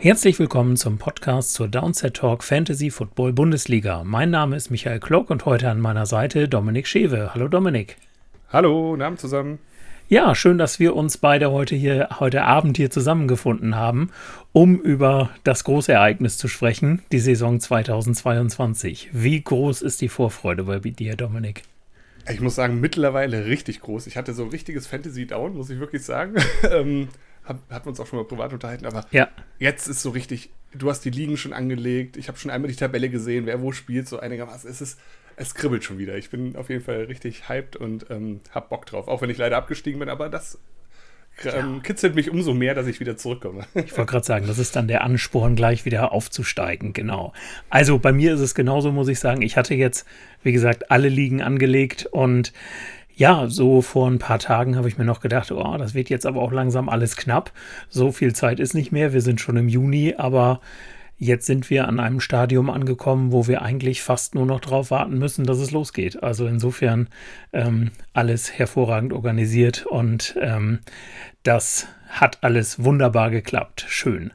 Herzlich willkommen zum Podcast zur Downset Talk Fantasy Football Bundesliga. Mein Name ist Michael Klock und heute an meiner Seite Dominik Schewe. Hallo Dominik. Hallo, guten Abend zusammen. Ja, schön, dass wir uns beide heute hier, heute Abend hier zusammengefunden haben, um über das große Ereignis zu sprechen, die Saison 2022. Wie groß ist die Vorfreude bei dir, Dominik? Ich muss sagen, mittlerweile richtig groß. Ich hatte so ein richtiges Fantasy-Down, muss ich wirklich sagen. hat, hatten wir uns auch schon mal privat unterhalten, aber ja. jetzt ist so richtig, du hast die Ligen schon angelegt, ich habe schon einmal die Tabelle gesehen, wer wo spielt, so einigermaßen. Es ist, es kribbelt schon wieder. Ich bin auf jeden Fall richtig hyped und ähm, hab Bock drauf, auch wenn ich leider abgestiegen bin, aber das ähm, ja. kitzelt mich umso mehr, dass ich wieder zurückkomme. Ich wollte gerade sagen, das ist dann der Ansporn, gleich wieder aufzusteigen, genau. Also bei mir ist es genauso, muss ich sagen. Ich hatte jetzt, wie gesagt, alle Ligen angelegt und ja, so vor ein paar Tagen habe ich mir noch gedacht, oh, das wird jetzt aber auch langsam alles knapp. So viel Zeit ist nicht mehr. Wir sind schon im Juni, aber jetzt sind wir an einem Stadium angekommen, wo wir eigentlich fast nur noch darauf warten müssen, dass es losgeht. Also insofern ähm, alles hervorragend organisiert und ähm, das hat alles wunderbar geklappt. Schön.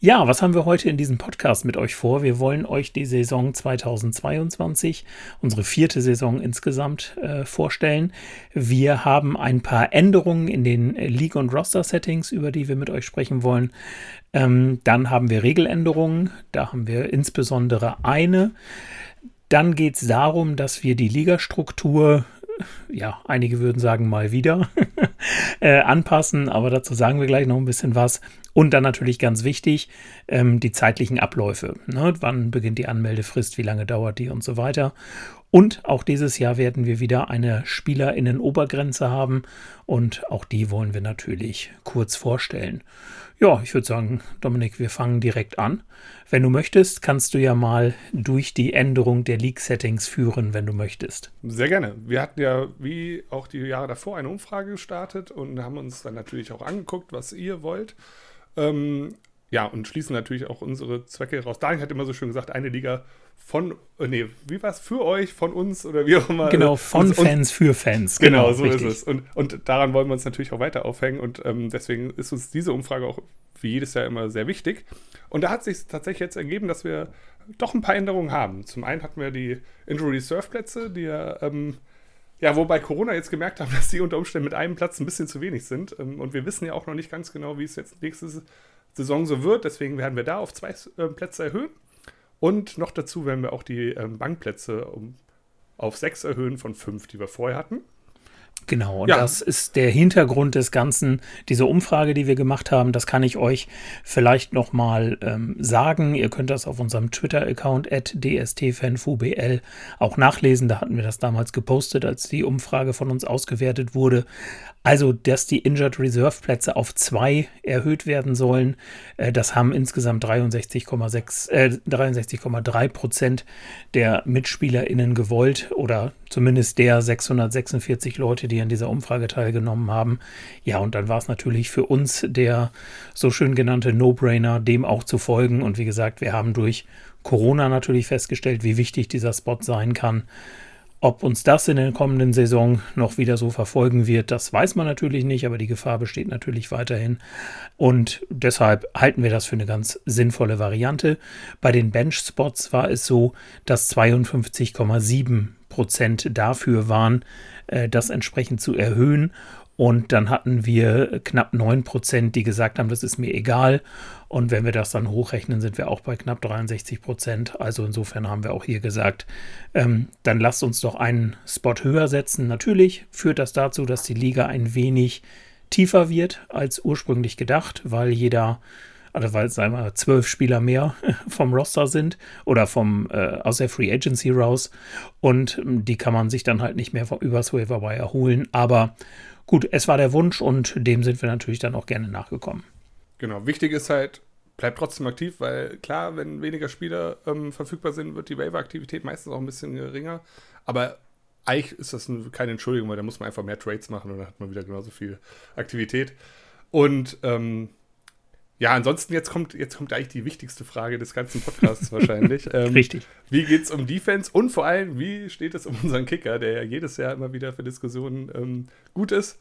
Ja, was haben wir heute in diesem Podcast mit euch vor? Wir wollen euch die Saison 2022, unsere vierte Saison insgesamt, äh, vorstellen. Wir haben ein paar Änderungen in den League- und Roster-Settings, über die wir mit euch sprechen wollen. Ähm, dann haben wir Regeländerungen. Da haben wir insbesondere eine. Dann geht es darum, dass wir die Ligastruktur ja, einige würden sagen mal wieder, äh, anpassen, aber dazu sagen wir gleich noch ein bisschen was. Und dann natürlich ganz wichtig, ähm, die zeitlichen Abläufe. Ne? Wann beginnt die Anmeldefrist, wie lange dauert die und so weiter. Und auch dieses Jahr werden wir wieder eine Spielerinnen-Obergrenze haben und auch die wollen wir natürlich kurz vorstellen. Ja, ich würde sagen, Dominik, wir fangen direkt an. Wenn du möchtest, kannst du ja mal durch die Änderung der League-Settings führen, wenn du möchtest. Sehr gerne. Wir hatten ja, wie auch die Jahre davor, eine Umfrage gestartet und haben uns dann natürlich auch angeguckt, was ihr wollt. Ähm, ja, und schließen natürlich auch unsere Zwecke raus. Daniel hat immer so schön gesagt, eine Liga von, äh, nee, wie war es, für euch, von uns oder wie auch immer. Genau, von und, Fans für Fans. Genau, genau so richtig. ist es. Und, und daran wollen wir uns natürlich auch weiter aufhängen und ähm, deswegen ist uns diese Umfrage auch wie jedes Jahr immer sehr wichtig. Und da hat sich tatsächlich jetzt ergeben, dass wir doch ein paar Änderungen haben. Zum einen hatten wir die Injury Reserve Plätze, die ja, ähm, ja, wobei Corona jetzt gemerkt haben, dass die unter Umständen mit einem Platz ein bisschen zu wenig sind. Ähm, und wir wissen ja auch noch nicht ganz genau, wie es jetzt nächste Saison so wird. Deswegen werden wir da auf zwei äh, Plätze erhöhen. Und noch dazu werden wir auch die ähm, Bankplätze um, auf sechs erhöhen von fünf, die wir vorher hatten. Genau, und ja. das ist der Hintergrund des Ganzen. Diese Umfrage, die wir gemacht haben, das kann ich euch vielleicht nochmal ähm, sagen. Ihr könnt das auf unserem Twitter-Account dstfanfubl auch nachlesen. Da hatten wir das damals gepostet, als die Umfrage von uns ausgewertet wurde. Also, dass die Injured Reserve Plätze auf zwei erhöht werden sollen, äh, das haben insgesamt 63,6, äh, 63,3 Prozent der MitspielerInnen gewollt oder zumindest der 646 Leute, die an dieser Umfrage teilgenommen haben. Ja, und dann war es natürlich für uns der so schön genannte No-Brainer, dem auch zu folgen. Und wie gesagt, wir haben durch Corona natürlich festgestellt, wie wichtig dieser Spot sein kann. Ob uns das in der kommenden Saison noch wieder so verfolgen wird, das weiß man natürlich nicht, aber die Gefahr besteht natürlich weiterhin. Und deshalb halten wir das für eine ganz sinnvolle Variante. Bei den Bench-Spots war es so, dass 52,7 Prozent dafür waren, äh, das entsprechend zu erhöhen. Und dann hatten wir knapp 9 Prozent, die gesagt haben, das ist mir egal. Und wenn wir das dann hochrechnen, sind wir auch bei knapp 63 Prozent. Also insofern haben wir auch hier gesagt, ähm, dann lasst uns doch einen Spot höher setzen. Natürlich führt das dazu, dass die Liga ein wenig tiefer wird als ursprünglich gedacht, weil jeder, also weil sagen wir zwölf Spieler mehr vom Roster sind oder vom äh, aus der Free Agency raus und ähm, die kann man sich dann halt nicht mehr übers Waiver Wire holen. Aber gut, es war der Wunsch und dem sind wir natürlich dann auch gerne nachgekommen. Genau, wichtig ist halt, bleibt trotzdem aktiv, weil klar, wenn weniger Spieler ähm, verfügbar sind, wird die Waiver-Aktivität meistens auch ein bisschen geringer. Aber eigentlich ist das keine Entschuldigung, weil da muss man einfach mehr Trades machen und dann hat man wieder genauso viel Aktivität. Und ähm, ja, ansonsten jetzt kommt, jetzt kommt eigentlich die wichtigste Frage des ganzen Podcasts wahrscheinlich. Ähm, Richtig. Wie geht es um Defense und vor allem, wie steht es um unseren Kicker, der ja jedes Jahr immer wieder für Diskussionen ähm, gut ist.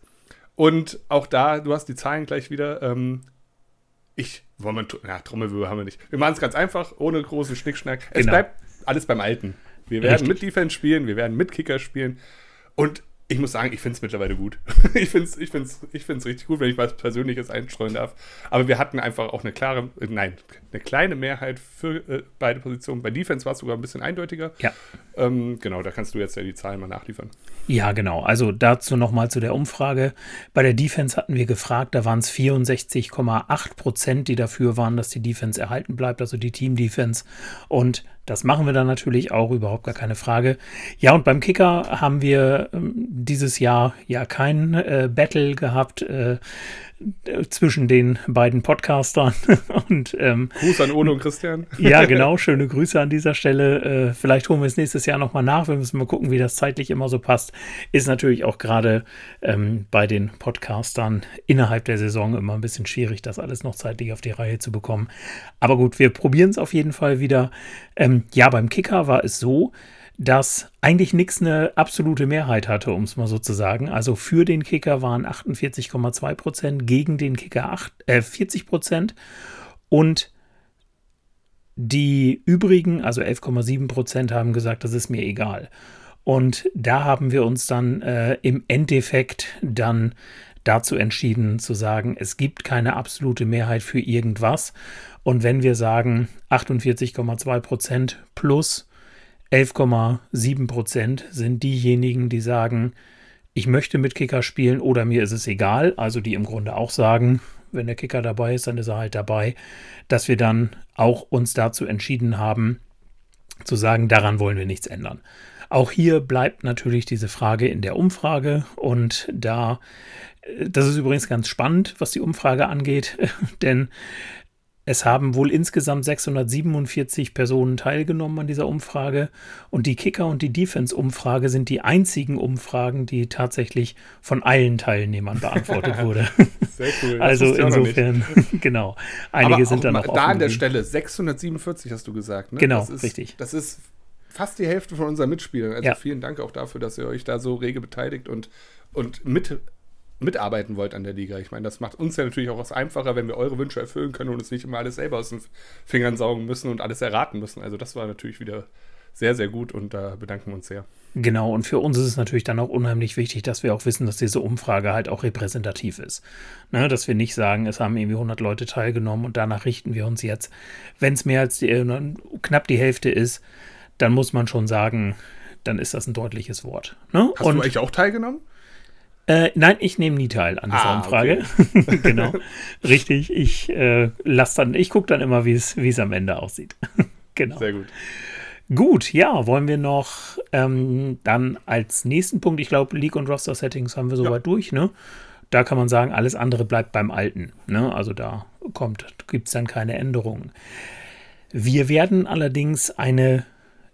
Und auch da, du hast die Zahlen gleich wieder. Ähm, ich wollen wir, ja, Trommelwirbel haben wir nicht. Wir machen es ganz einfach, ohne großen Schnickschnack. Es Genau. bleibt alles beim Alten. Wir werden Richtig. mit Defense spielen, wir werden mit Kicker spielen. Und ich muss sagen, ich finde es mittlerweile gut. ich finde es ich find's, ich find's richtig gut, wenn ich was Persönliches einstreuen darf. Aber wir hatten einfach auch eine klare, äh, nein, eine kleine Mehrheit für äh, beide Positionen. Bei Defense war es sogar ein bisschen eindeutiger. Ja. Ähm, genau, da kannst du jetzt ja die Zahlen mal nachliefern. Ja, genau. Also dazu nochmal zu der Umfrage. Bei der Defense hatten wir gefragt, da waren es 64,8 Prozent, die dafür waren, dass die Defense erhalten bleibt, also die Team-Defense. Und das machen wir dann natürlich auch, überhaupt gar keine Frage. Ja, und beim Kicker haben wir ähm, dieses Jahr ja kein äh, Battle gehabt äh, zwischen den beiden Podcastern. und ähm, Gruß an Ono und Christian. ja, genau. Schöne Grüße an dieser Stelle. Äh, vielleicht holen wir es nächstes Jahr nochmal nach. Wir müssen mal gucken, wie das zeitlich immer so passt. Ist natürlich auch gerade ähm, bei den Podcastern innerhalb der Saison immer ein bisschen schwierig, das alles noch zeitlich auf die Reihe zu bekommen. Aber gut, wir probieren es auf jeden Fall wieder. Ähm, ja, beim Kicker war es so, dass eigentlich nichts eine absolute Mehrheit hatte, um es mal so zu sagen. Also für den Kicker waren 48,2 Prozent, gegen den Kicker 8, äh, 40 Prozent. Und die übrigen, also 11,7 Prozent, haben gesagt, das ist mir egal. Und da haben wir uns dann äh, im Endeffekt dann dazu entschieden zu sagen, es gibt keine absolute Mehrheit für irgendwas. Und wenn wir sagen 48,2 Prozent plus 11,7 Prozent sind diejenigen, die sagen, ich möchte mit Kicker spielen oder mir ist es egal. Also die im Grunde auch sagen, wenn der Kicker dabei ist, dann ist er halt dabei. Dass wir dann auch uns dazu entschieden haben, zu sagen, daran wollen wir nichts ändern. Auch hier bleibt natürlich diese Frage in der Umfrage und da, das ist übrigens ganz spannend, was die Umfrage angeht, denn es haben wohl insgesamt 647 Personen teilgenommen an dieser Umfrage und die Kicker- und die Defense-Umfrage sind die einzigen Umfragen, die tatsächlich von allen Teilnehmern beantwortet wurde. Sehr cool. Also insofern, genau. Einige Aber sind dann noch Da an der. Stelle 647 hast du gesagt, ne? Genau, das ist, richtig. Das ist fast die Hälfte von unseren Mitspielern. Also Ja. vielen Dank auch dafür, dass ihr euch da so rege beteiligt und, und mit, mitarbeiten wollt an der Liga. Ich meine, das macht uns ja natürlich auch was einfacher, wenn wir eure Wünsche erfüllen können und uns nicht immer alles selber aus den Fingern saugen müssen und alles erraten müssen. Also das war natürlich wieder sehr, sehr gut und da bedanken wir uns sehr. Genau, und für uns ist es natürlich dann auch unheimlich wichtig, dass wir auch wissen, dass diese Umfrage halt auch repräsentativ ist. Ne, dass wir nicht sagen, es haben irgendwie 100 Leute teilgenommen und danach richten wir uns jetzt. Wenn es mehr als die, äh, knapp die Hälfte ist, dann muss man schon sagen, dann ist das ein deutliches Wort. Ne? Hast und, du eigentlich auch teilgenommen? Äh, nein, ich nehme nie teil an dieser Ah, Umfrage. genau, richtig. Ich äh, lass dann, ich gucke dann immer, wie es am Ende aussieht. genau. Sehr gut. Gut, ja, wollen wir noch ähm, dann als nächsten Punkt, ich glaube, League und Roster Settings haben wir soweit durch, ne? Da kann man sagen, alles andere bleibt beim Alten. Ne? Also da kommt, gibt es dann keine Änderungen. Wir werden allerdings eine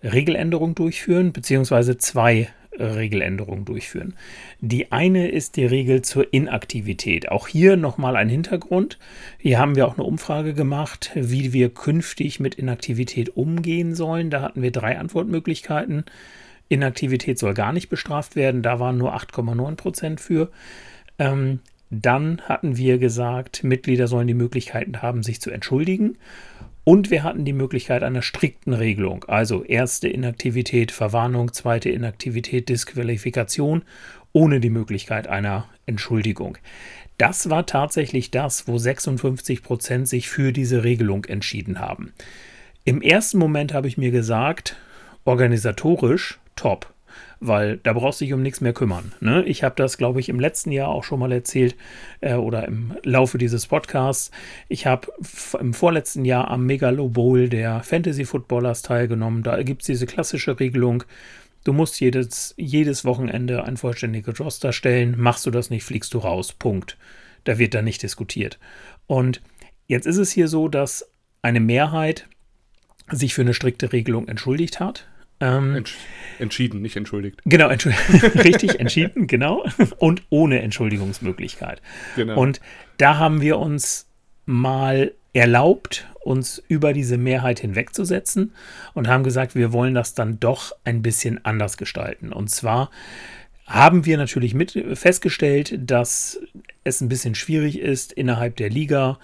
Regeländerung durchführen, beziehungsweise zwei Regeländerungen durchführen. Die eine ist die Regel zur Inaktivität. Auch hier nochmal ein Hintergrund. Hier haben wir auch eine Umfrage gemacht, wie wir künftig mit Inaktivität umgehen sollen. Da hatten wir drei Antwortmöglichkeiten. Inaktivität soll gar nicht bestraft werden. Da waren nur 8,9 Prozent für. Ähm, dann hatten wir gesagt, Mitglieder sollen die Möglichkeiten haben, sich zu entschuldigen. Und wir hatten die Möglichkeit einer strikten Regelung. Also erste Inaktivität, Verwarnung, zweite Inaktivität, Disqualifikation, ohne die Möglichkeit einer Entschuldigung. Das war tatsächlich das, wo 56 Prozent sich für diese Regelung entschieden haben. Im ersten Moment habe ich mir gesagt, organisatorisch top, weil da brauchst du dich um nichts mehr kümmern. Ne? Ich habe das, glaube ich, im letzten Jahr auch schon mal erzählt äh, oder im Laufe dieses Podcasts. Ich habe im vorletzten Jahr am Megalo Bowl der Fantasy Footballers teilgenommen. Da gibt es diese klassische Regelung. Du musst jedes, jedes Wochenende ein vollständiges Roster stellen. Machst du das nicht, fliegst du raus. Punkt. Da wird dann nicht diskutiert. Und jetzt ist es hier so, dass eine Mehrheit sich für eine strikte Regelung entschuldigt hat. Ähm, Entsch entschieden, nicht entschuldigt. Genau, entschuld richtig entschieden, genau. Und ohne Entschuldigungsmöglichkeit. Genau. Und da haben wir uns mal erlaubt, uns über diese Mehrheit hinwegzusetzen und haben gesagt, wir wollen das dann doch ein bisschen anders gestalten. Und zwar haben wir natürlich mit festgestellt, dass es ein bisschen schwierig ist innerhalb der Liga.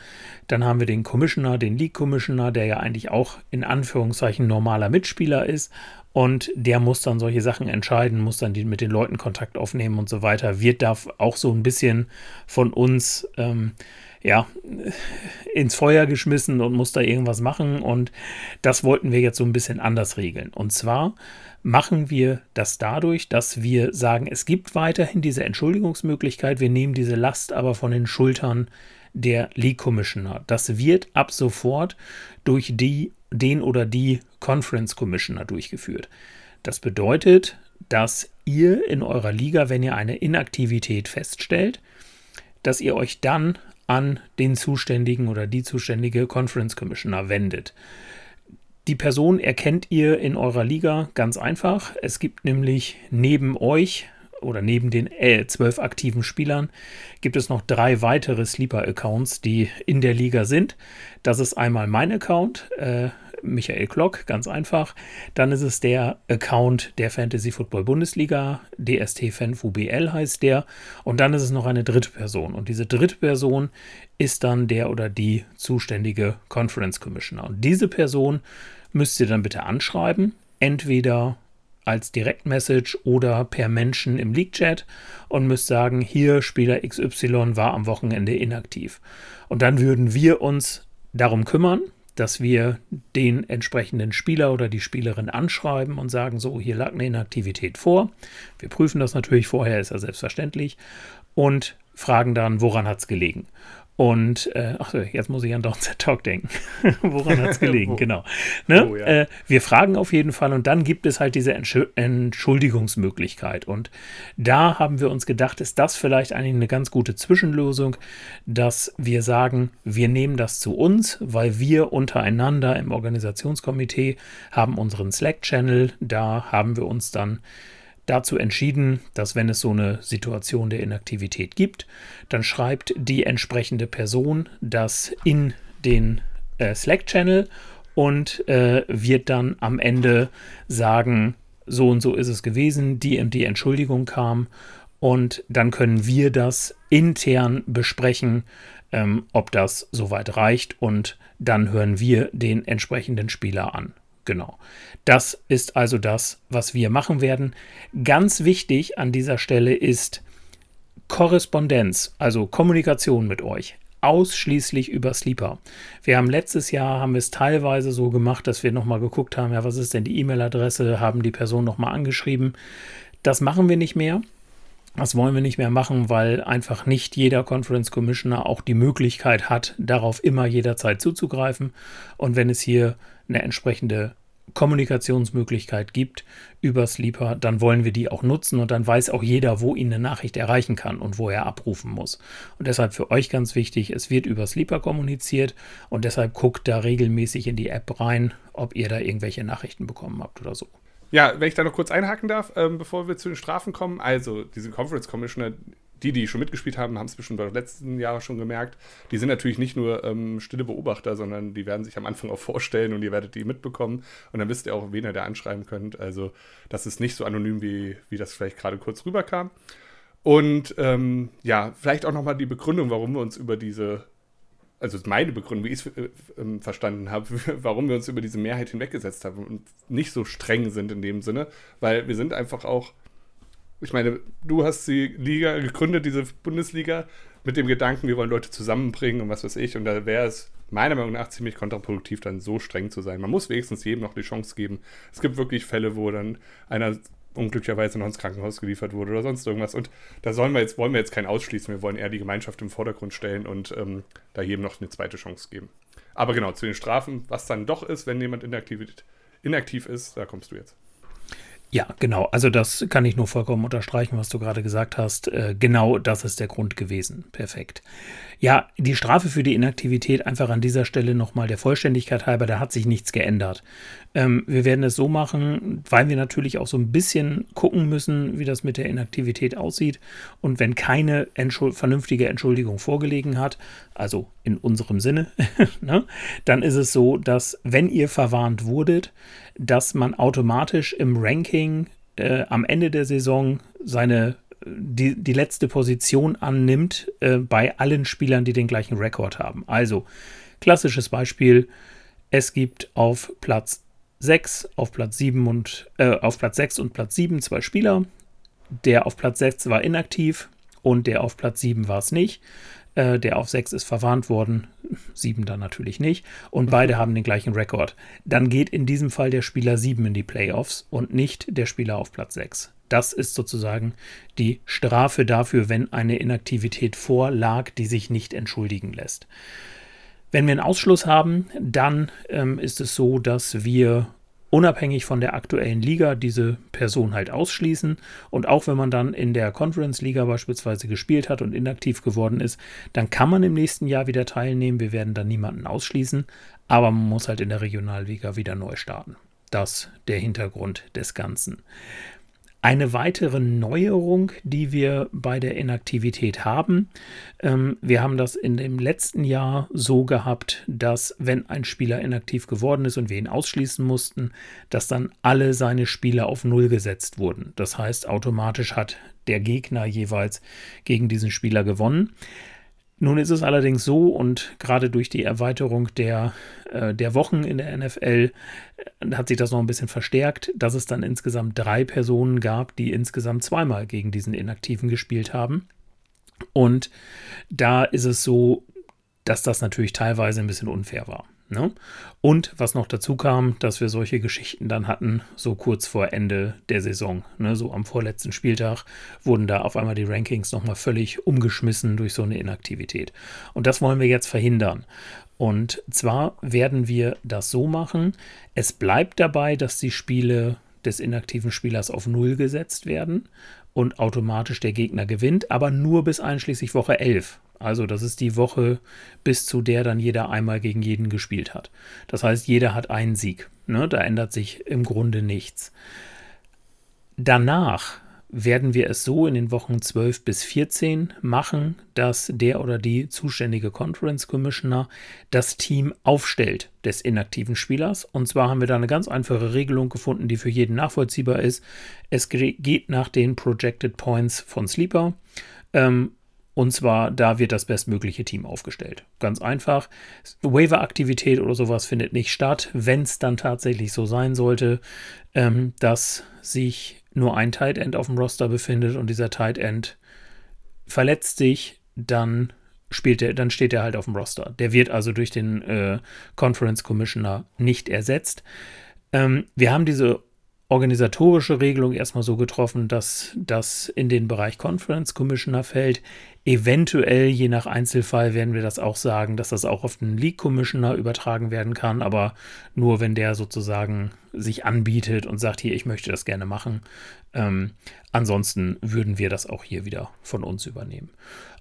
Dann haben wir den Commissioner, den League Commissioner, der ja eigentlich auch in Anführungszeichen normaler Mitspieler ist. Und der muss dann solche Sachen entscheiden, muss dann die, mit den Leuten Kontakt aufnehmen und so weiter. Wird da auch so ein bisschen von uns ähm, ja, ins Feuer geschmissen und muss da irgendwas machen. Und das wollten wir jetzt so ein bisschen anders regeln. Und zwar machen wir das dadurch, dass wir sagen, es gibt weiterhin diese Entschuldigungsmöglichkeit, wir nehmen diese Last aber von den Schultern der League Commissioner. Das wird ab sofort durch die, den oder die Conference Commissioner durchgeführt. Das bedeutet, dass ihr in eurer Liga, wenn ihr eine Inaktivität feststellt, dass ihr euch dann an den zuständigen oder die zuständige Conference Commissioner wendet. Die Person erkennt ihr in eurer Liga ganz einfach. Es gibt nämlich neben euch oder neben den äh, zwölf aktiven Spielern gibt es noch drei weitere Sleeper-Accounts, die in der Liga sind. Das ist einmal mein Account, äh, Michael Klock, ganz einfach. Dann ist es der Account der Fantasy Football Bundesliga, DST Fan FUBL heißt der. Und dann ist es noch eine dritte Person. Und diese dritte Person ist dann der oder die zuständige Conference Commissioner. Und diese Person müsst ihr dann bitte anschreiben. Entweder als Direktmessage oder per Menschen im League-Chat und müsst sagen, hier Spieler XY war am Wochenende inaktiv. Und dann würden wir uns darum kümmern, dass wir den entsprechenden Spieler oder die Spielerin anschreiben und sagen, so, hier lag eine Inaktivität vor. Wir prüfen das natürlich vorher, ist ja selbstverständlich. Und fragen dann, woran hat es gelegen. Und, äh, ach, jetzt muss ich an Downset Talk denken. Woran hat es gelegen? genau. Ne? Oh, ja. äh, wir fragen auf jeden Fall und dann gibt es halt diese Entsch Entschuldigungsmöglichkeit. Und da haben wir uns gedacht, ist das vielleicht eigentlich eine ganz gute Zwischenlösung, dass wir sagen, wir nehmen das zu uns, weil wir untereinander im Organisationskomitee haben unseren Slack-Channel, da haben wir uns dann dazu entschieden, dass wenn es so eine Situation der Inaktivität gibt, dann schreibt die entsprechende Person das in den äh, Slack-Channel und äh, wird dann am Ende sagen, so und so ist es gewesen, die die Entschuldigung kam und dann können wir das intern besprechen, ähm, ob das soweit reicht und dann hören wir den entsprechenden Spieler an. Genau. Das ist also das, was wir machen werden. Ganz wichtig an dieser Stelle ist Korrespondenz, also Kommunikation mit euch. Ausschließlich über Sleeper. Wir haben letztes Jahr haben wir es teilweise so gemacht, dass wir nochmal geguckt haben, ja, was ist denn die E-Mail-Adresse, haben die Person nochmal angeschrieben. Das machen wir nicht mehr. Das wollen wir nicht mehr machen, weil einfach nicht jeder Conference Commissioner auch die Möglichkeit hat, darauf immer jederzeit zuzugreifen. Und wenn es hier eine entsprechende Kommunikationsmöglichkeit gibt über Sleeper, dann wollen wir die auch nutzen und dann weiß auch jeder, wo ihn eine Nachricht erreichen kann und wo er abrufen muss. Und deshalb für euch ganz wichtig, es wird über Sleeper kommuniziert und deshalb guckt da regelmäßig in die App rein, ob ihr da irgendwelche Nachrichten bekommen habt oder so. Ja, wenn ich da noch kurz einhaken darf, ähm, bevor wir zu den Strafen kommen. Also, diese Conference Commissioner, die, die schon mitgespielt haben, haben es bestimmt bei den letzten Jahren schon gemerkt. Die sind natürlich nicht nur ähm, stille Beobachter, sondern die werden sich am Anfang auch vorstellen und ihr werdet die mitbekommen. Und dann wisst ihr auch, wen ihr da anschreiben könnt. Also, das ist nicht so anonym, wie, wie das vielleicht gerade kurz rüberkam. Und ähm, ja, vielleicht auch nochmal die Begründung, warum wir uns über diese, also meine Begründung, wie ich es äh, äh, verstanden habe, warum wir uns über diese Mehrheit hinweggesetzt haben und nicht so streng sind in dem Sinne, weil wir sind einfach auch ich meine, du hast die Liga gegründet, diese Bundesliga, mit dem Gedanken, wir wollen Leute zusammenbringen und was weiß ich. Und da wäre es meiner Meinung nach ziemlich kontraproduktiv, dann so streng zu sein. Man muss wenigstens jedem noch die Chance geben. Es gibt wirklich Fälle, wo dann einer unglücklicherweise noch ins Krankenhaus geliefert wurde oder sonst irgendwas. Und da sollen wir jetzt, wollen wir jetzt keinen ausschließen. Wir wollen eher die Gemeinschaft im Vordergrund stellen und ähm, da jedem noch eine zweite Chance geben. Aber genau, zu den Strafen, was dann doch ist, wenn jemand inaktiv, inaktiv ist, da kommst du jetzt. Ja, genau. Also das kann ich nur vollkommen unterstreichen, was du gerade gesagt hast. Äh, genau das ist der Grund gewesen. Perfekt. Ja, die Strafe für die Inaktivität einfach an dieser Stelle nochmal der Vollständigkeit halber, da hat sich nichts geändert. Ähm, wir werden es so machen, weil wir natürlich auch so ein bisschen gucken müssen, wie das mit der Inaktivität aussieht. Und wenn keine Entschuld vernünftige Entschuldigung vorgelegen hat, also in unserem Sinne, ne, dann ist es so, dass wenn ihr verwarnt wurdet, dass man automatisch im Ranking äh, am Ende der Saison seine die, die letzte Position annimmt äh, bei allen Spielern, die den gleichen Rekord haben. Also, klassisches Beispiel: Es gibt auf Platz 6, auf Platz 7 und äh, auf Platz 6 und Platz 7 zwei Spieler. Der auf Platz 6 war inaktiv und der auf Platz 7 war es nicht. Äh, der auf 6 ist verwarnt worden, 7 dann natürlich nicht. Und beide haben den gleichen Rekord. Dann geht in diesem Fall der Spieler 7 in die Playoffs und nicht der Spieler auf Platz 6. Das ist sozusagen die Strafe dafür, wenn eine Inaktivität vorlag, die sich nicht entschuldigen lässt. Wenn wir einen Ausschluss haben, dann ähm, ist es so, dass wir unabhängig von der aktuellen Liga diese Person halt ausschließen. Und auch wenn man dann in der Conference Liga beispielsweise gespielt hat und inaktiv geworden ist, dann kann man im nächsten Jahr wieder teilnehmen. Wir werden dann niemanden ausschließen, aber man muss halt in der Regionalliga wieder neu starten. Das der Hintergrund des Ganzen. Eine weitere Neuerung, die wir bei der Inaktivität haben, ähm, wir haben das in dem letzten Jahr so gehabt, dass wenn ein Spieler inaktiv geworden ist und wir ihn ausschließen mussten, dass dann alle seine Spieler auf Null gesetzt wurden. Das heißt, automatisch hat der Gegner jeweils gegen diesen Spieler gewonnen. Nun ist es allerdings so, und gerade durch die Erweiterung der, äh, der Wochen in der NFL äh, hat sich das noch ein bisschen verstärkt, dass es dann insgesamt drei Personen gab, die insgesamt zweimal gegen diesen Inaktiven gespielt haben. Und da ist es so, dass das natürlich teilweise ein bisschen unfair war. Ne? Und was noch dazu kam, dass wir solche Geschichten dann hatten, so kurz vor Ende der Saison. Ne? So am vorletzten Spieltag wurden da auf einmal die Rankings nochmal völlig umgeschmissen durch so eine Inaktivität. Und das wollen wir jetzt verhindern. Und zwar werden wir das so machen, es bleibt dabei, dass die Spiele des inaktiven Spielers auf Null gesetzt werden und automatisch der Gegner gewinnt, aber nur bis einschließlich Woche 11. Also das ist die Woche, bis zu der dann jeder einmal gegen jeden gespielt hat. Das heißt, jeder hat einen Sieg. Ne? Da ändert sich im Grunde nichts. Danach werden wir es so in den Wochen 12 bis 14 machen, dass der oder die zuständige Conference Commissioner das Team aufstellt des inaktiven Spielers. Und zwar haben wir da eine ganz einfache Regelung gefunden, die für jeden nachvollziehbar ist. Es geht nach den Projected Points von Sleeper. Ähm, und zwar, da wird das bestmögliche Team aufgestellt. Ganz einfach. Waiver-Aktivität oder sowas findet nicht statt. Wenn es dann tatsächlich so sein sollte, ähm, dass sich nur ein Tight End auf dem Roster befindet und dieser Tight End verletzt sich, dann spielt er, dann steht er halt auf dem Roster. Der wird also durch den äh, Conference Commissioner nicht ersetzt. Ähm, wir haben diese organisatorische Regelung erstmal so getroffen, dass das in den Bereich Conference Commissioner fällt. Eventuell, je nach Einzelfall, werden wir das auch sagen, dass das auch auf den League Commissioner übertragen werden kann, aber nur wenn der sozusagen sich anbietet und sagt, hier, ich möchte das gerne machen. Ähm, ansonsten würden wir das auch hier wieder von uns übernehmen.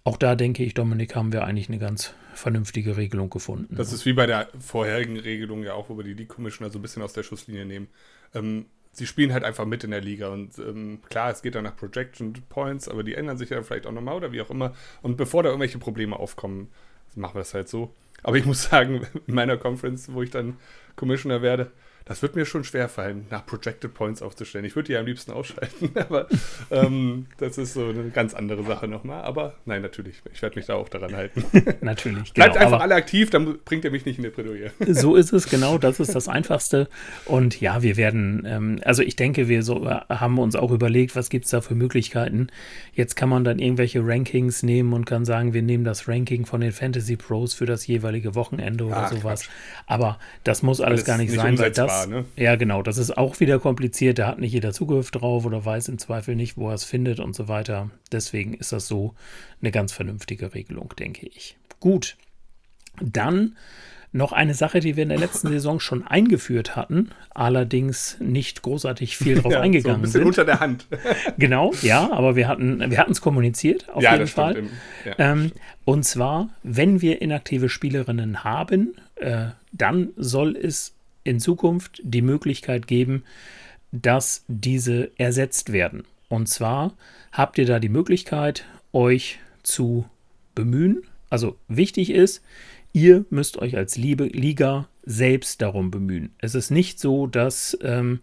Auch da denke ich, Dominik, haben wir eigentlich eine ganz vernünftige Regelung gefunden. Das ist wie bei der vorherigen Regelung ja auch, wo wir die League Commissioner so ein bisschen aus der Schusslinie nehmen. Ähm, sie spielen halt einfach mit in der Liga. Und ähm, klar, es geht dann nach Projection Points, aber die ändern sich ja vielleicht auch nochmal oder wie auch immer. Und bevor da irgendwelche Probleme aufkommen, machen wir es halt so. Aber ich muss sagen, in meiner Conference, wo ich dann Commissioner werde, das wird mir schon schwer fallen, nach Projected Points aufzustellen. Ich würde die am liebsten ausschalten, aber ähm, das ist so eine ganz andere Sache nochmal. Aber nein, natürlich, ich werde mich da auch daran halten. natürlich, genau. Bleibt einfach alle aktiv, dann bringt ihr mich nicht in der Plädoyer. so ist es, genau, das ist das Einfachste. Und ja, wir werden, ähm, also ich denke, wir so, äh, haben uns auch überlegt, was gibt es da für Möglichkeiten. Jetzt kann man dann irgendwelche Rankings nehmen und kann sagen, wir nehmen das Ranking von den Fantasy Pros für das jeweilige Wochenende oder Ach, sowas. Quatsch. Aber das muss alles, alles gar nicht, nicht sein, weil das war, ne? Ja, genau. Das ist auch wieder kompliziert. Da hat nicht jeder Zugriff drauf oder weiß im Zweifel nicht, wo er es findet und so weiter. Deswegen ist das so eine ganz vernünftige Regelung, denke ich. Gut. Dann noch eine Sache, die wir in der letzten Saison schon eingeführt hatten, allerdings nicht großartig viel drauf ja, eingegangen so ein bisschen sind. unter der Hand. genau, ja, aber wir hatten wir es kommuniziert auf ja, jeden Fall. Im, ja, ähm, und zwar, wenn wir inaktive Spielerinnen haben, äh, dann soll es in Zukunft die Möglichkeit geben, dass diese ersetzt werden. Und zwar habt ihr da die Möglichkeit, euch zu bemühen. Also wichtig ist, ihr müsst euch als Liebe Liga selbst darum bemühen. Es ist nicht so, dass ähm,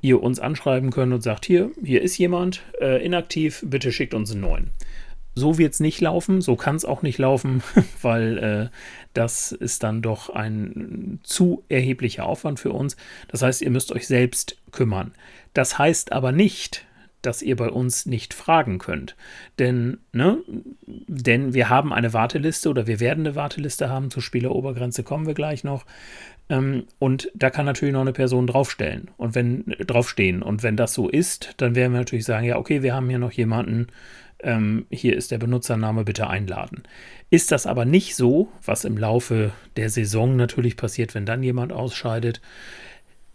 ihr uns anschreiben könnt und sagt, hier, hier ist jemand äh, inaktiv, bitte schickt uns einen neuen. So wird es nicht laufen, so kann es auch nicht laufen, weil äh, das ist dann doch ein zu erheblicher Aufwand für uns. Das heißt, ihr müsst euch selbst kümmern. Das heißt aber nicht, dass ihr bei uns nicht fragen könnt. Denn, ne, denn wir haben eine Warteliste oder wir werden eine Warteliste haben. Zur Spielerobergrenze kommen wir gleich noch. Ähm, und da kann natürlich noch eine Person draufstellen und wenn draufstehen. Und wenn das so ist, dann werden wir natürlich sagen, ja, okay, wir haben hier noch jemanden, ähm, hier ist der Benutzername, bitte einladen. Ist das aber nicht so, was im Laufe der Saison natürlich passiert, wenn dann jemand ausscheidet,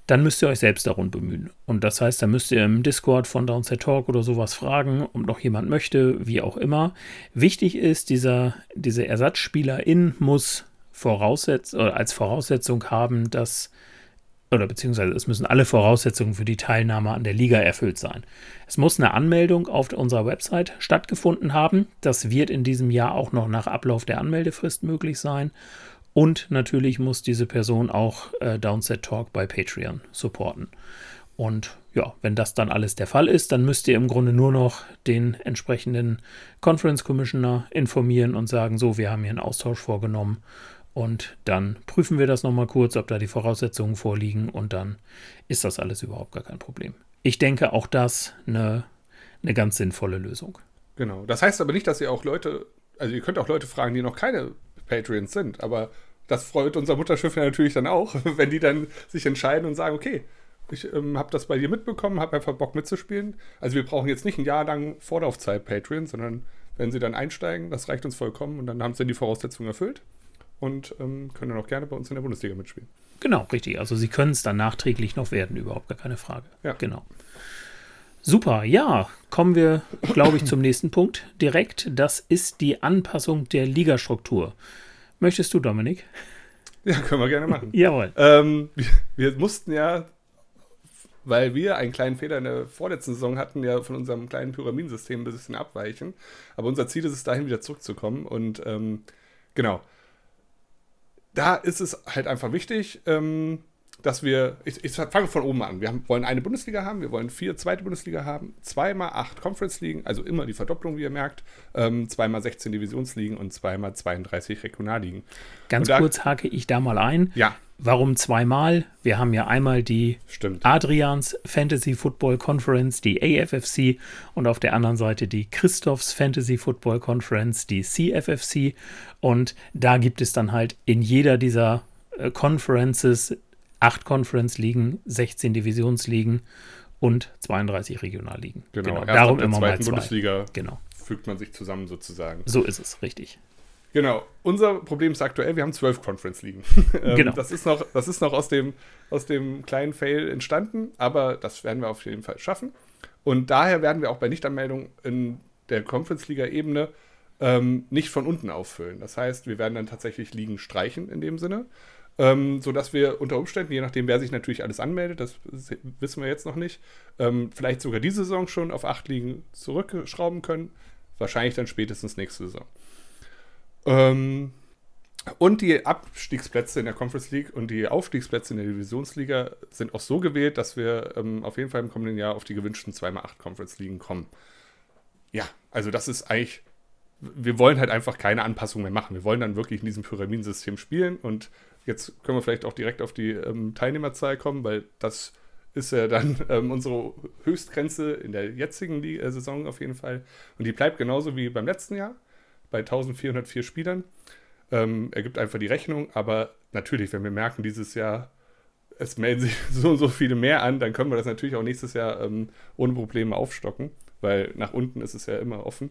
dann müsst ihr euch selbst darum bemühen. Und das heißt, da müsst ihr im Discord von Downset Talk oder sowas fragen, ob noch jemand möchte, wie auch immer. Wichtig ist, dieser, diese Ersatzspielerin muss Voraussetz als Voraussetzung haben, dass oder beziehungsweise es müssen alle Voraussetzungen für die Teilnahme an der Liga erfüllt sein. Es muss eine Anmeldung auf unserer Website stattgefunden haben. Das wird in diesem Jahr auch noch nach Ablauf der Anmeldefrist möglich sein. Und natürlich muss diese Person auch äh, Downset Talk bei Patreon supporten. Und ja, wenn das dann alles der Fall ist, dann müsst ihr im Grunde nur noch den entsprechenden Conference Commissioner informieren und sagen, so, wir haben hier einen Austausch vorgenommen und dann prüfen wir das nochmal kurz, ob da die Voraussetzungen vorliegen und dann ist das alles überhaupt gar kein Problem. Ich denke auch das eine, eine ganz sinnvolle Lösung. Genau. Das heißt aber nicht, dass ihr auch Leute, also ihr könnt auch Leute fragen, die noch keine Patreons sind, aber das freut unser Mutterschiff ja natürlich dann auch, wenn die dann sich entscheiden und sagen, okay, ich ähm, habe das bei dir mitbekommen, habe einfach Bock mitzuspielen. Also wir brauchen jetzt nicht ein Jahr lang Vorlaufzeit Patreon, sondern wenn sie dann einsteigen, das reicht uns vollkommen und dann haben sie die Voraussetzungen erfüllt und ähm, können dann auch gerne bei uns in der Bundesliga mitspielen. Genau, richtig. Also sie können es dann nachträglich noch werden, überhaupt gar keine Frage. Ja. Genau. Super, ja, kommen wir, glaube ich, zum nächsten Punkt direkt. Das ist die Anpassung der Ligastruktur. Möchtest du, Dominik? Ja, können wir gerne machen. Jawohl. Ähm, wir, wir, mussten ja, weil wir einen kleinen Fehler in der vorletzten Saison hatten, ja von unserem kleinen Pyramidensystem ein bisschen abweichen. Aber unser Ziel ist es, dahin wieder zurückzukommen. Und ähm, genau, da ist es halt einfach wichtig, ähm, dass wir, ich, ich fange von oben an. Wir haben, wollen eine Bundesliga haben, wir wollen vier zweite Bundesliga haben, zweimal acht Conference-Ligen, also immer die Verdopplung, wie ihr merkt, ähm, zweimal 16 Divisionsligen und zweimal 32 Regionalligen. Ganz da, kurz hake ich da mal ein. Ja. Warum zweimal? Wir haben ja einmal die Stimmt. Adrians Fantasy Football Conference, die AFFC, und auf der anderen Seite die Christophs Fantasy Football Conference, die CFFC. Und da gibt es dann halt in jeder dieser äh, Conferences acht Conference-Ligen, 16 Divisionsligen und 32 Regionalligen. Genau, genau. darum immer mal zwei. Bundesliga genau. fügt man sich zusammen sozusagen. So ist es, richtig. Genau. Unser Problem ist aktuell, wir haben zwölf Conference-Ligen. ähm, genau. Das ist noch, das ist noch aus, dem, aus dem kleinen Fail entstanden, aber das werden wir auf jeden Fall schaffen. Und daher werden wir auch bei Nichtanmeldung in der Conference-Liga-Ebene ähm, nicht von unten auffüllen. Das heißt, wir werden dann tatsächlich Ligen streichen in dem Sinne ähm, sodass wir unter Umständen, je nachdem, wer sich natürlich alles anmeldet, das wissen wir jetzt noch nicht, ähm, vielleicht sogar diese Saison schon auf acht Ligen zurückschrauben können. Wahrscheinlich dann spätestens nächste Saison. Ähm, und die Abstiegsplätze in der Conference League und die Aufstiegsplätze in der Divisionsliga sind auch so gewählt, dass wir ähm, auf jeden Fall im kommenden Jahr auf die gewünschten 2x8 Conference Ligen kommen. Ja, also das ist eigentlich wir wollen halt einfach keine Anpassung mehr machen. Wir wollen dann wirklich in diesem Pyramidensystem spielen und Jetzt können wir vielleicht auch direkt auf die ähm, Teilnehmerzahl kommen, weil das ist ja dann ähm, unsere Höchstgrenze in der jetzigen äh, Saison auf jeden Fall. Und die bleibt genauso wie beim letzten Jahr bei 1404 Spielern. Ähm, ergibt einfach die Rechnung, aber natürlich, wenn wir merken, dieses Jahr, es melden sich so und so viele mehr an, dann können wir das natürlich auch nächstes Jahr ähm, ohne Probleme aufstocken, weil nach unten ist es ja immer offen.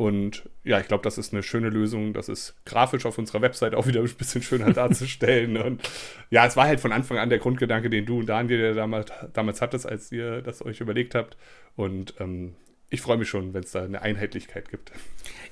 Und ja, ich glaube, das ist eine schöne Lösung. Das ist grafisch auf unserer Website auch wieder ein bisschen schöner darzustellen. Und ja, es war halt von Anfang an der Grundgedanke, den du und Daniel damals, damals hattest, als ihr das euch überlegt habt. Und ähm, ich freue mich schon, wenn es da eine Einheitlichkeit gibt.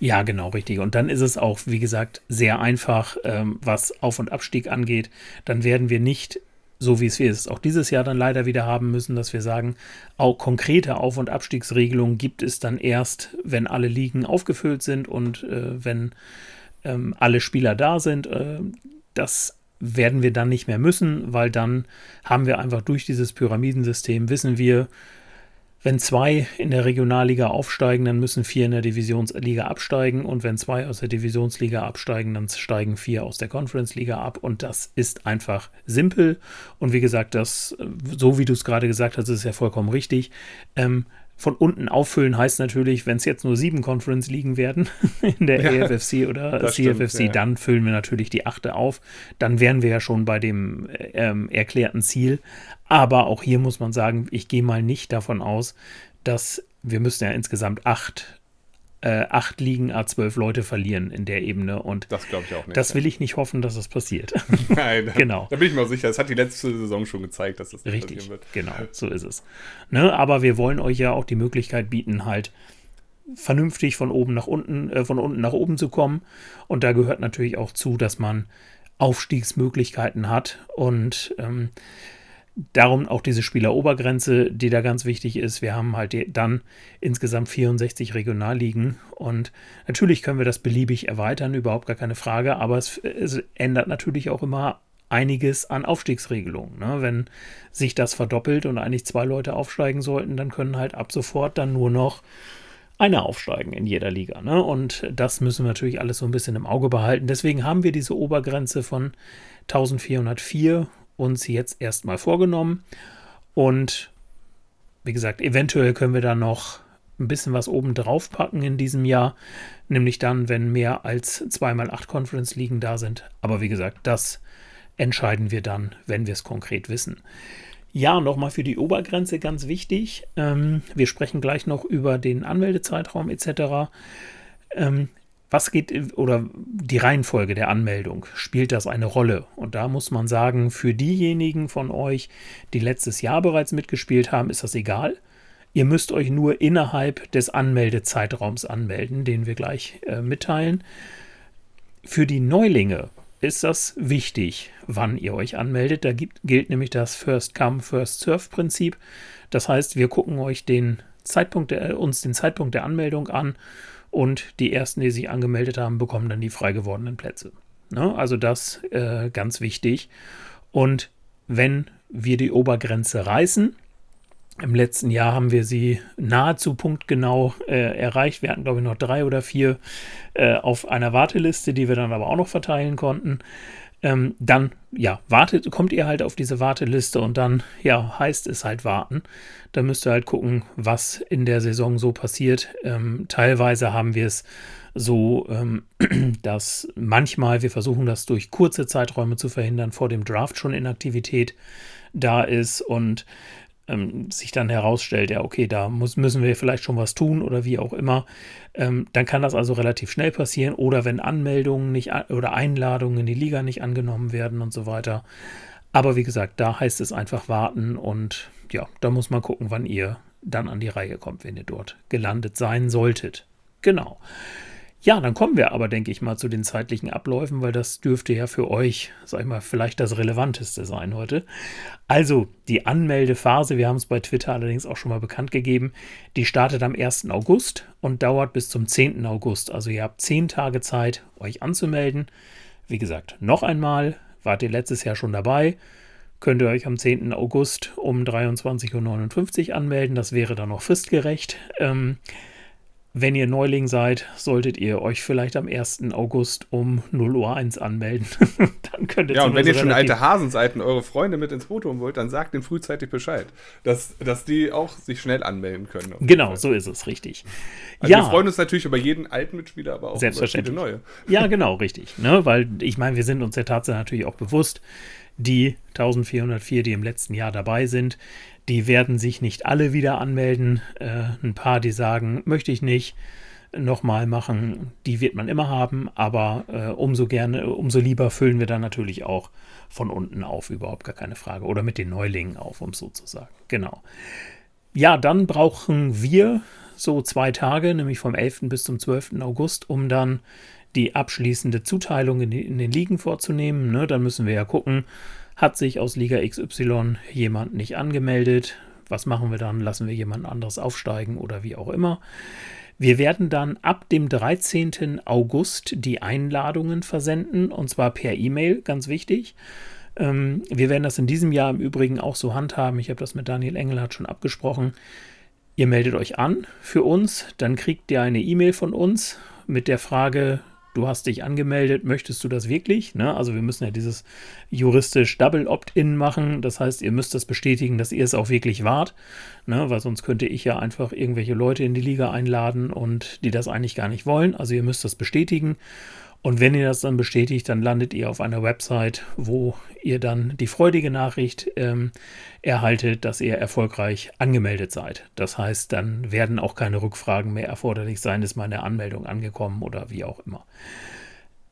Ja, genau, richtig. Und dann ist es auch, wie gesagt, sehr einfach, ähm, was Auf- und Abstieg angeht. Dann werden wir nicht so wie es wir es auch dieses Jahr dann leider wieder haben müssen, dass wir sagen, auch konkrete Auf- und Abstiegsregelungen gibt es dann erst, wenn alle Ligen aufgefüllt sind und äh, wenn ähm, alle Spieler da sind. Äh, das werden wir dann nicht mehr müssen, weil dann haben wir einfach durch dieses Pyramidensystem, wissen wir, wenn zwei in der Regionalliga aufsteigen, dann müssen vier in der Divisionsliga absteigen. Und wenn zwei aus der Divisionsliga absteigen, dann steigen vier aus der Conference-Liga ab. Und das ist einfach simpel. Und wie gesagt, das, so wie du es gerade gesagt hast, ist ja vollkommen richtig. Ähm, von unten auffüllen heißt natürlich, wenn es jetzt nur sieben Conference-Ligen werden in der ja, AFFC oder CFFC, stimmt, ja. dann füllen wir natürlich die achte auf. Dann wären wir ja schon bei dem ähm, erklärten Ziel. Aber auch hier muss man sagen, ich gehe mal nicht davon aus, dass wir müssen ja insgesamt acht äh, acht Ligen A12 Leute verlieren in der Ebene. Und das glaube ich auch nicht. Das will ich nicht hoffen, dass das passiert. Nein, genau. Da bin ich mir auch sicher. Das hat die letzte Saison schon gezeigt, dass das nicht Richtig, passieren wird. Genau, so ist es. Ne, aber wir wollen euch ja auch die Möglichkeit bieten, halt vernünftig von oben nach unten, äh, von unten nach oben zu kommen. Und da gehört natürlich auch zu, dass man Aufstiegsmöglichkeiten hat. Und ähm, Darum auch diese Spielerobergrenze, die da ganz wichtig ist. Wir haben halt dann insgesamt 64 Regionalligen und natürlich können wir das beliebig erweitern, überhaupt gar keine Frage, aber es, es ändert natürlich auch immer einiges an Aufstiegsregelungen. Ne? Wenn sich das verdoppelt und eigentlich zwei Leute aufsteigen sollten, dann können halt ab sofort dann nur noch einer aufsteigen in jeder Liga. Ne? Und das müssen wir natürlich alles so ein bisschen im Auge behalten. Deswegen haben wir diese Obergrenze von 1404 uns jetzt erstmal vorgenommen. Und wie gesagt, eventuell können wir da noch ein bisschen was oben drauf packen in diesem Jahr. Nämlich dann, wenn mehr als 2x8 Conference Ligen da sind. Aber wie gesagt, das entscheiden wir dann, wenn wir es konkret wissen. Ja, nochmal für die Obergrenze ganz wichtig. Ähm, wir sprechen gleich noch über den Anmeldezeitraum etc. Ähm, was geht oder die Reihenfolge der Anmeldung? Spielt das eine Rolle? Und da muss man sagen, für diejenigen von euch, die letztes Jahr bereits mitgespielt haben, ist das egal. Ihr müsst euch nur innerhalb des Anmeldezeitraums anmelden, den wir gleich äh, mitteilen. Für die Neulinge ist das wichtig, wann ihr euch anmeldet. Da gibt, gilt nämlich das First Come, First Serve Prinzip. Das heißt, wir gucken euch den Zeitpunkt der, uns den Zeitpunkt der Anmeldung an und die ersten, die sich angemeldet haben, bekommen dann die frei gewordenen Plätze. Ne? Also das äh, ganz wichtig. Und wenn wir die Obergrenze reißen, im letzten Jahr haben wir sie nahezu punktgenau äh, erreicht. Wir hatten, glaube ich, noch drei oder vier äh, auf einer Warteliste, die wir dann aber auch noch verteilen konnten ähm, dann, ja, wartet, kommt ihr halt auf diese Warteliste und dann, ja, heißt es halt warten. Da müsst ihr halt gucken, was in der Saison so passiert. Ähm, teilweise haben wir es so, ähm, dass manchmal, wir versuchen das durch kurze Zeiträume zu verhindern, vor dem Draft schon Inaktivität da ist und ähm, sich dann herausstellt, ja, okay, da muss, müssen wir vielleicht schon was tun oder wie auch immer, ähm, dann kann das also relativ schnell passieren. Oder wenn Anmeldungen nicht oder Einladungen in die Liga nicht angenommen werden und so weiter. Aber wie gesagt, da heißt es einfach warten und ja, da muss man gucken, wann ihr dann an die Reihe kommt, wenn ihr dort gelandet sein solltet. Genau. Ja, dann kommen wir aber, denke ich mal, zu den zeitlichen Abläufen, weil das dürfte ja für euch, sag ich mal, vielleicht das Relevanteste sein heute. Also, die Anmeldephase, wir haben es bei Twitter allerdings auch schon mal bekannt gegeben, die startet am 1. August und dauert bis zum 10. August. Also, ihr habt 10 Tage Zeit, euch anzumelden. Wie gesagt, noch einmal, wart ihr letztes Jahr schon dabei, könnt ihr euch am 10. August um 23.59 Uhr anmelden. Das wäre dann noch fristgerecht. Ähm, wenn ihr Neuling seid, solltet ihr euch vielleicht am 1. August um 0 Uhr 1 anmelden. dann könnt ihr Ja, und wenn ihr schon alte Hasen seid und eure Freunde mit ins Boot holen wollt, dann sagt ihnen frühzeitig Bescheid, dass, dass die auch sich schnell anmelden können. Genau, so ist es, richtig. Also ja. wir freuen uns natürlich über jeden alten Mitspieler, aber auch über viele neue. Ja, genau, richtig. Ne? Weil ich meine, wir sind uns der Tatsache natürlich auch bewusst, die 1404, die im letzten Jahr dabei sind, die werden sich nicht alle wieder anmelden. Äh, ein paar, die sagen, möchte ich nicht nochmal machen, die wird man immer haben, aber äh, umso gerne, umso lieber füllen wir dann natürlich auch von unten auf, überhaupt gar keine Frage. Oder mit den Neulingen auf, um es so zu sagen. Genau. Ja, dann brauchen wir so zwei Tage, nämlich vom 11. bis zum 12. August, um dann die abschließende Zuteilung in, in den Ligen vorzunehmen. Ne? Dann müssen wir ja gucken, hat sich aus Liga XY jemand nicht angemeldet? Was machen wir dann? Lassen wir jemand anderes aufsteigen oder wie auch immer? Wir werden dann ab dem 13. August die Einladungen versenden, und zwar per E-Mail, ganz wichtig. Ähm, wir werden das in diesem Jahr im Übrigen auch so handhaben. Ich habe das mit Daniel Engelhardt schon abgesprochen. Ihr meldet euch an für uns, dann kriegt ihr eine E-Mail von uns mit der Frage, du hast dich angemeldet, möchtest du das wirklich? Ne? Also wir müssen ja dieses juristisch Double Opt-in machen. Das heißt, ihr müsst das bestätigen, dass ihr es auch wirklich wart, ne? weil sonst könnte ich ja einfach irgendwelche Leute in die Liga einladen und die das eigentlich gar nicht wollen. Also ihr müsst das bestätigen. Und wenn ihr das dann bestätigt, dann landet ihr auf einer Website, wo ihr dann die freudige Nachricht ähm, erhaltet, dass ihr erfolgreich angemeldet seid. Das heißt, dann werden auch keine Rückfragen mehr erforderlich sein, ist meine Anmeldung angekommen oder wie auch immer.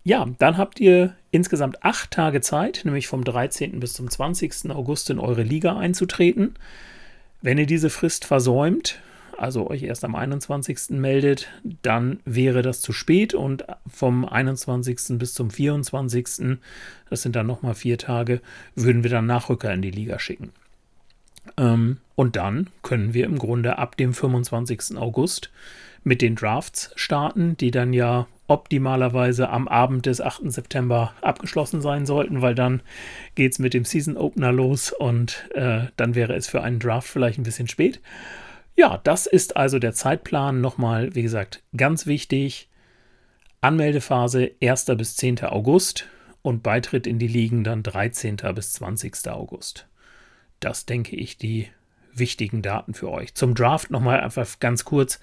Ja, dann habt ihr insgesamt acht Tage Zeit, nämlich vom 13. bis zum 20. August in eure Liga einzutreten. Wenn ihr diese Frist versäumt, also euch erst am 21. meldet, dann wäre das zu spät und vom 21. bis zum 24., das sind dann nochmal vier Tage, würden wir dann Nachrücker in die Liga schicken. Ähm, und dann können wir im Grunde ab dem 25. August mit den Drafts starten, die dann ja optimalerweise am Abend des 8. September abgeschlossen sein sollten, weil dann geht es mit dem Season Opener los und äh, dann wäre es für einen Draft vielleicht ein bisschen spät. Ja, das ist also der Zeitplan. Nochmal, wie gesagt, ganz wichtig. Anmeldephase 1. bis 10. August und Beitritt in die Ligen dann 13. bis 20. August. Das denke ich die wichtigen Daten für euch. Zum Draft nochmal einfach ganz kurz.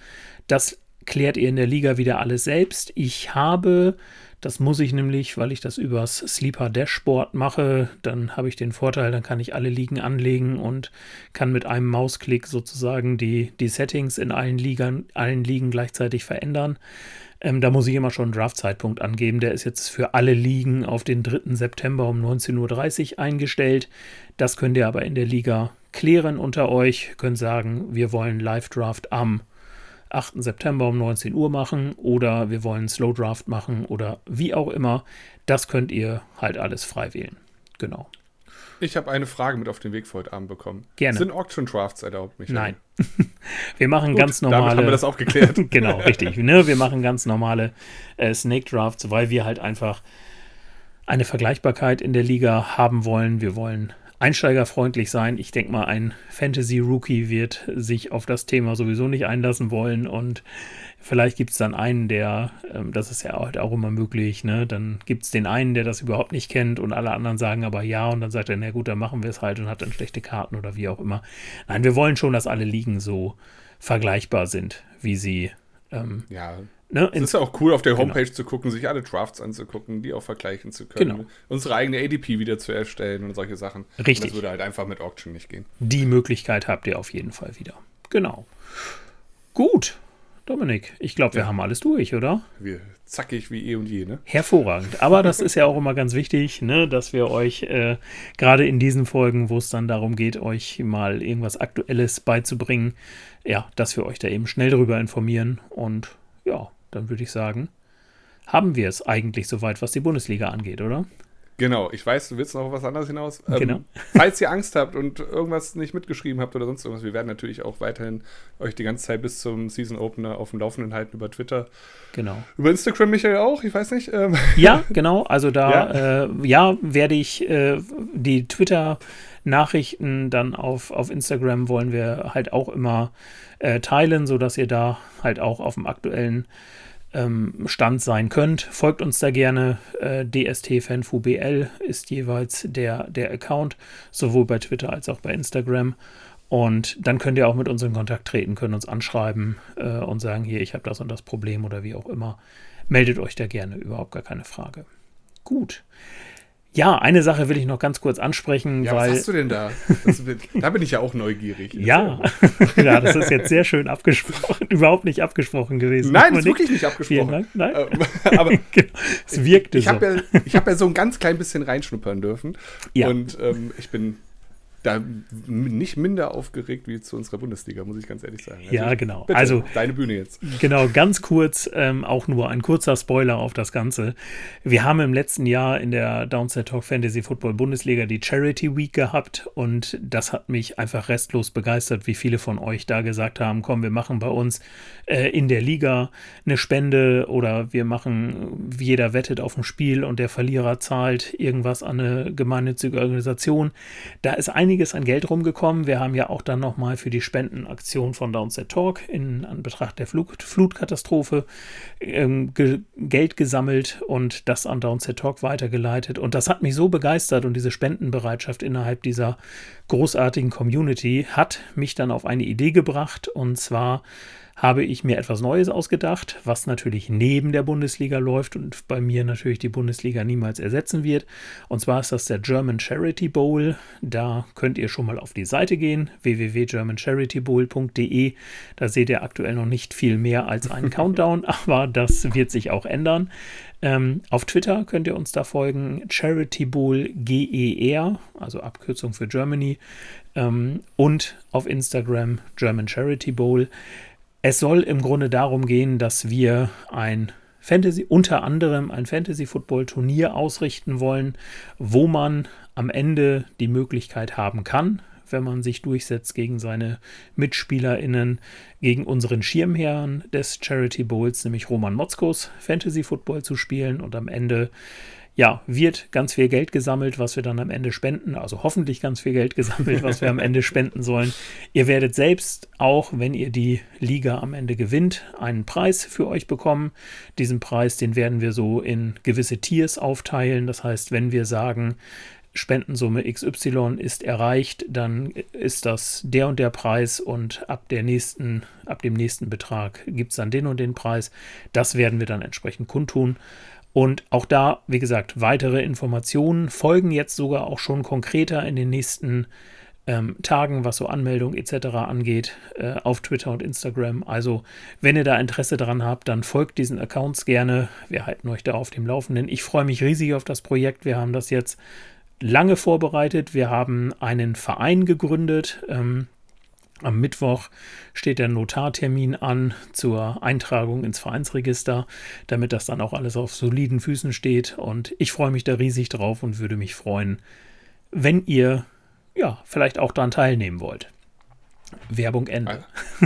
Das klärt ihr in der Liga wieder alles selbst. Ich habe das muss ich nämlich, weil ich das übers Sleeper Dashboard mache. Dann habe ich den Vorteil, dann kann ich alle Ligen anlegen und kann mit einem Mausklick sozusagen die, die Settings in allen, Ligern, allen Ligen gleichzeitig verändern. Ähm, da muss ich immer schon einen Draft-Zeitpunkt angeben. Der ist jetzt für alle Ligen auf den 3. September um 19.30 Uhr eingestellt. Das könnt ihr aber in der Liga klären unter euch. Könnt sagen, wir wollen Live-Draft am 8. September um 19 Uhr machen oder wir wollen Slow Draft machen oder wie auch immer. Das könnt ihr halt alles frei wählen. Genau. Ich habe eine Frage mit auf den Weg für heute Abend bekommen. Gerne. Sind Auction Drafts erlaubt, Michael? Nein. wir machen Gut, ganz normale. Damit haben wir das auch geklärt. genau, richtig. Ne? Wir machen ganz normale äh, Snake Drafts, weil wir halt einfach eine Vergleichbarkeit in der Liga haben wollen. Wir wollen einsteigerfreundlich sein. Ich denke mal, ein Fantasy-Rookie wird sich auf das Thema sowieso nicht einlassen wollen und vielleicht gibt es dann einen, der, ähm, das ist ja halt auch immer möglich, ne? dann gibt es den einen, der das überhaupt nicht kennt und alle anderen sagen aber ja und dann sagt er, na gut, dann machen wir es halt und hat dann schlechte Karten oder wie auch immer. Nein, wir wollen schon, dass alle Ligen so vergleichbar sind, wie sie ähm, ja. Ne, es ist ja auch cool, auf der genau. Homepage genau. zu gucken, sich alle Drafts anzugucken, die auch vergleichen zu können. Genau. Unsere eigene ADP wieder zu erstellen und solche Sachen. Richtig. Und das würde halt einfach mit Auction nicht gehen. Die Möglichkeit habt ihr auf jeden Fall wieder. Genau. Gut. Dominik, ich glaube, wir ja. haben alles durch, oder? Wir zackig wie eh und je, ne? Hervorragend. Aber das ist ja auch immer ganz wichtig, ne, dass wir euch äh, gerade in diesen Folgen, wo es dann darum geht, euch mal irgendwas Aktuelles beizubringen, ja, dass wir euch da eben schnell darüber informieren und ja, dann würde ich sagen, haben wir es eigentlich soweit, was die Bundesliga angeht, oder? Genau, ich weiß, du willst noch was anderes hinaus. Ähm, genau. falls ihr Angst habt und irgendwas nicht mitgeschrieben habt oder sonst irgendwas, wir werden natürlich auch weiterhin euch die ganze Zeit bis zum Season Opener auf dem Laufenden halten über Twitter. Genau. Über Instagram, Michael, auch, ich weiß nicht. Ähm. Ja, genau, also da, ja, äh, ja werde ich äh, die Twitter-Nachrichten dann auf, auf Instagram wollen wir halt auch immer äh, teilen, sodass ihr da halt auch auf dem aktuellen ähm, Stand sein könnt. Folgt uns da gerne. Äh, DST-FanFuBL ist jeweils der, der Account, sowohl bei Twitter als auch bei Instagram. Und dann könnt ihr auch mit uns in Kontakt treten, können uns anschreiben äh, und sagen, hier, ich habe das und das Problem oder wie auch immer. Meldet euch da gerne, überhaupt gar keine Frage. Gut. Ja, eine Sache will ich noch ganz kurz ansprechen. Ja, weil, was hast du denn da? Das, da bin ich ja auch neugierig. ja. ja, das ist jetzt sehr schön abgesprochen. Überhaupt nicht abgesprochen gewesen. Nein, das ist wirklich nicht abgesprochen. Nein? Ähm, aber genau. es wirkte ich, ich so. Habe ja, ich habe ja so ein ganz klein bisschen reinschnuppern dürfen. Ja. Und ähm, ich bin da nicht minder aufgeregt wie zu unserer Bundesliga, muss ich ganz ehrlich sagen. Also, ja, genau. Bitte, also deine Bühne jetzt. Genau, ganz kurz, ähm, auch nur ein kurzer Spoiler auf das Ganze. Wir haben im letzten Jahr in der Downset Talk Fantasy Football Bundesliga die Charity Week gehabt und das hat mich einfach restlos begeistert, wie viele von euch da gesagt haben, komm, wir machen bei uns äh, in der Liga eine Spende oder wir machen, jeder wettet auf ein Spiel und der Verlierer zahlt irgendwas an eine gemeinnützige Organisation. Da ist einiges einiges an Geld rumgekommen. Wir haben ja auch dann nochmal für die Spendenaktion von Downset Talk in Anbetracht der Flut, Flutkatastrophe ähm, ge Geld gesammelt und das an Downset Talk weitergeleitet. Und das hat mich so begeistert und diese Spendenbereitschaft innerhalb dieser großartigen Community hat mich dann auf eine Idee gebracht und zwar habe ich mir etwas Neues ausgedacht, was natürlich neben der Bundesliga läuft und bei mir natürlich die Bundesliga niemals ersetzen wird. Und zwar ist das der German Charity Bowl. Da könnt ihr schon mal auf die Seite gehen, www.germancharitybowl.de. Da seht ihr aktuell noch nicht viel mehr als einen Countdown, aber das wird sich auch ändern. Ähm, auf Twitter könnt ihr uns da folgen, Charity Bowl GER, also Abkürzung für Germany, ähm, und auf Instagram German Charity Bowl. Es soll im Grunde darum gehen, dass wir ein Fantasy, unter anderem ein Fantasy-Football-Turnier ausrichten wollen, wo man am Ende die Möglichkeit haben kann, wenn man sich durchsetzt gegen seine MitspielerInnen, gegen unseren Schirmherrn des Charity Bowls, nämlich Roman Motzkos, Fantasy Football zu spielen und am Ende ja, wird ganz viel Geld gesammelt, was wir dann am Ende spenden. Also hoffentlich ganz viel Geld gesammelt, was wir am Ende spenden sollen. Ihr werdet selbst auch, wenn ihr die Liga am Ende gewinnt, einen Preis für euch bekommen. Diesen Preis, den werden wir so in gewisse Tiers aufteilen. Das heißt, wenn wir sagen, Spendensumme XY ist erreicht, dann ist das der und der Preis und ab der nächsten, ab dem nächsten Betrag gibt es dann den und den Preis. Das werden wir dann entsprechend kundtun. Und auch da, wie gesagt, weitere Informationen folgen jetzt sogar auch schon konkreter in den nächsten ähm, Tagen, was so Anmeldungen etc. angeht, äh, auf Twitter und Instagram. Also, wenn ihr da Interesse dran habt, dann folgt diesen Accounts gerne. Wir halten euch da auf dem Laufenden. Ich freue mich riesig auf das Projekt. Wir haben das jetzt lange vorbereitet. Wir haben einen Verein gegründet. Ähm, am Mittwoch steht der Notartermin an zur Eintragung ins Vereinsregister, damit das dann auch alles auf soliden Füßen steht. Und ich freue mich da riesig drauf und würde mich freuen, wenn ihr ja vielleicht auch daran teilnehmen wollt. Werbung Ende.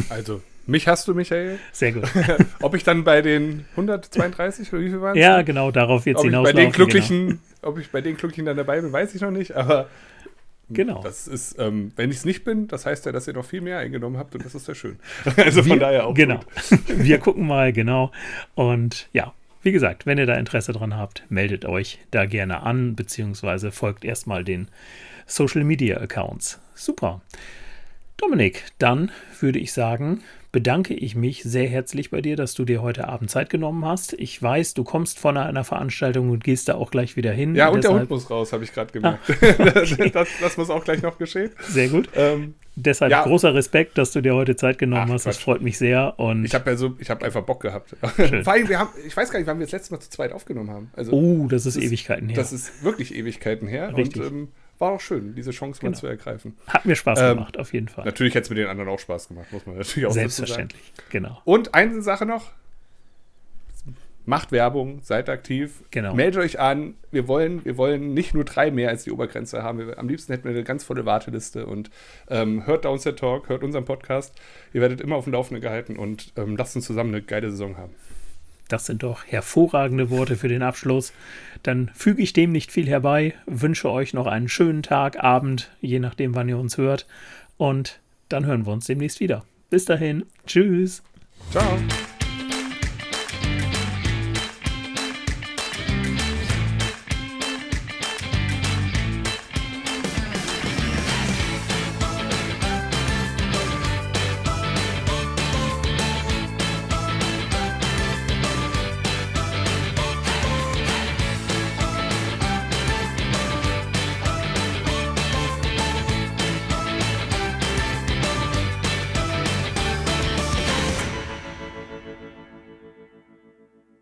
Also, mich hast du, Michael. Sehr gut. ob ich dann bei den 132 oder wie viel waren es? Ja, genau, darauf wird es hinaus. Bei den Glücklichen, genau. Ob ich bei den Glücklichen dann dabei bin, weiß ich noch nicht, aber Genau. Das ist, ähm, wenn ich es nicht bin, das heißt ja, dass ihr noch viel mehr eingenommen habt und das ist sehr schön. also von Wir, daher auch. Genau. Wir gucken mal, genau. Und ja, wie gesagt, wenn ihr da Interesse dran habt, meldet euch da gerne an, beziehungsweise folgt erstmal den Social Media Accounts. Super. Dominik, dann würde ich sagen, bedanke ich mich sehr herzlich bei dir, dass du dir heute Abend Zeit genommen hast. Ich weiß, du kommst von einer Veranstaltung und gehst da auch gleich wieder hin. Ja, und deshalb... der Hund muss raus, habe ich gerade gemerkt. Ah, okay. das, das, muss auch gleich noch geschehen. Sehr gut. Ähm, deshalb ja. großer Respekt, dass du dir heute Zeit genommen Ach, hast. Quatsch. Das freut mich sehr. Und ich habe ja so, ich habe einfach Bock gehabt. Vor allem, wir haben, ich weiß gar nicht, wann wir das letzte Mal zu zweit aufgenommen haben. Also, oh, das ist das Ewigkeiten her. Das ist wirklich Ewigkeiten her. Richtig. Und ähm, war auch schön, diese Chance mal genau. zu ergreifen. Hat mir Spaß ähm, gemacht, auf jeden Fall. Natürlich hätte es mit den anderen auch Spaß gemacht, muss man natürlich auch Selbstverständlich, genau. Und eine Sache noch. Macht Werbung, seid aktiv, genau. meldet euch an. Wir wollen, wir wollen nicht nur drei mehr als die Obergrenze haben. Wir, am liebsten hätten wir eine ganz volle Warteliste und ähm, hört Downset Talk, hört unseren Podcast. Ihr werdet immer auf dem Laufenden gehalten und ähm, lasst uns zusammen eine geile Saison haben. Das sind doch hervorragende Worte für den Abschluss. Dann füge ich dem nicht viel herbei, wünsche euch noch einen schönen Tag, Abend, je nachdem, wann ihr uns hört. Und dann hören wir uns demnächst wieder. Bis dahin, tschüss. Ciao.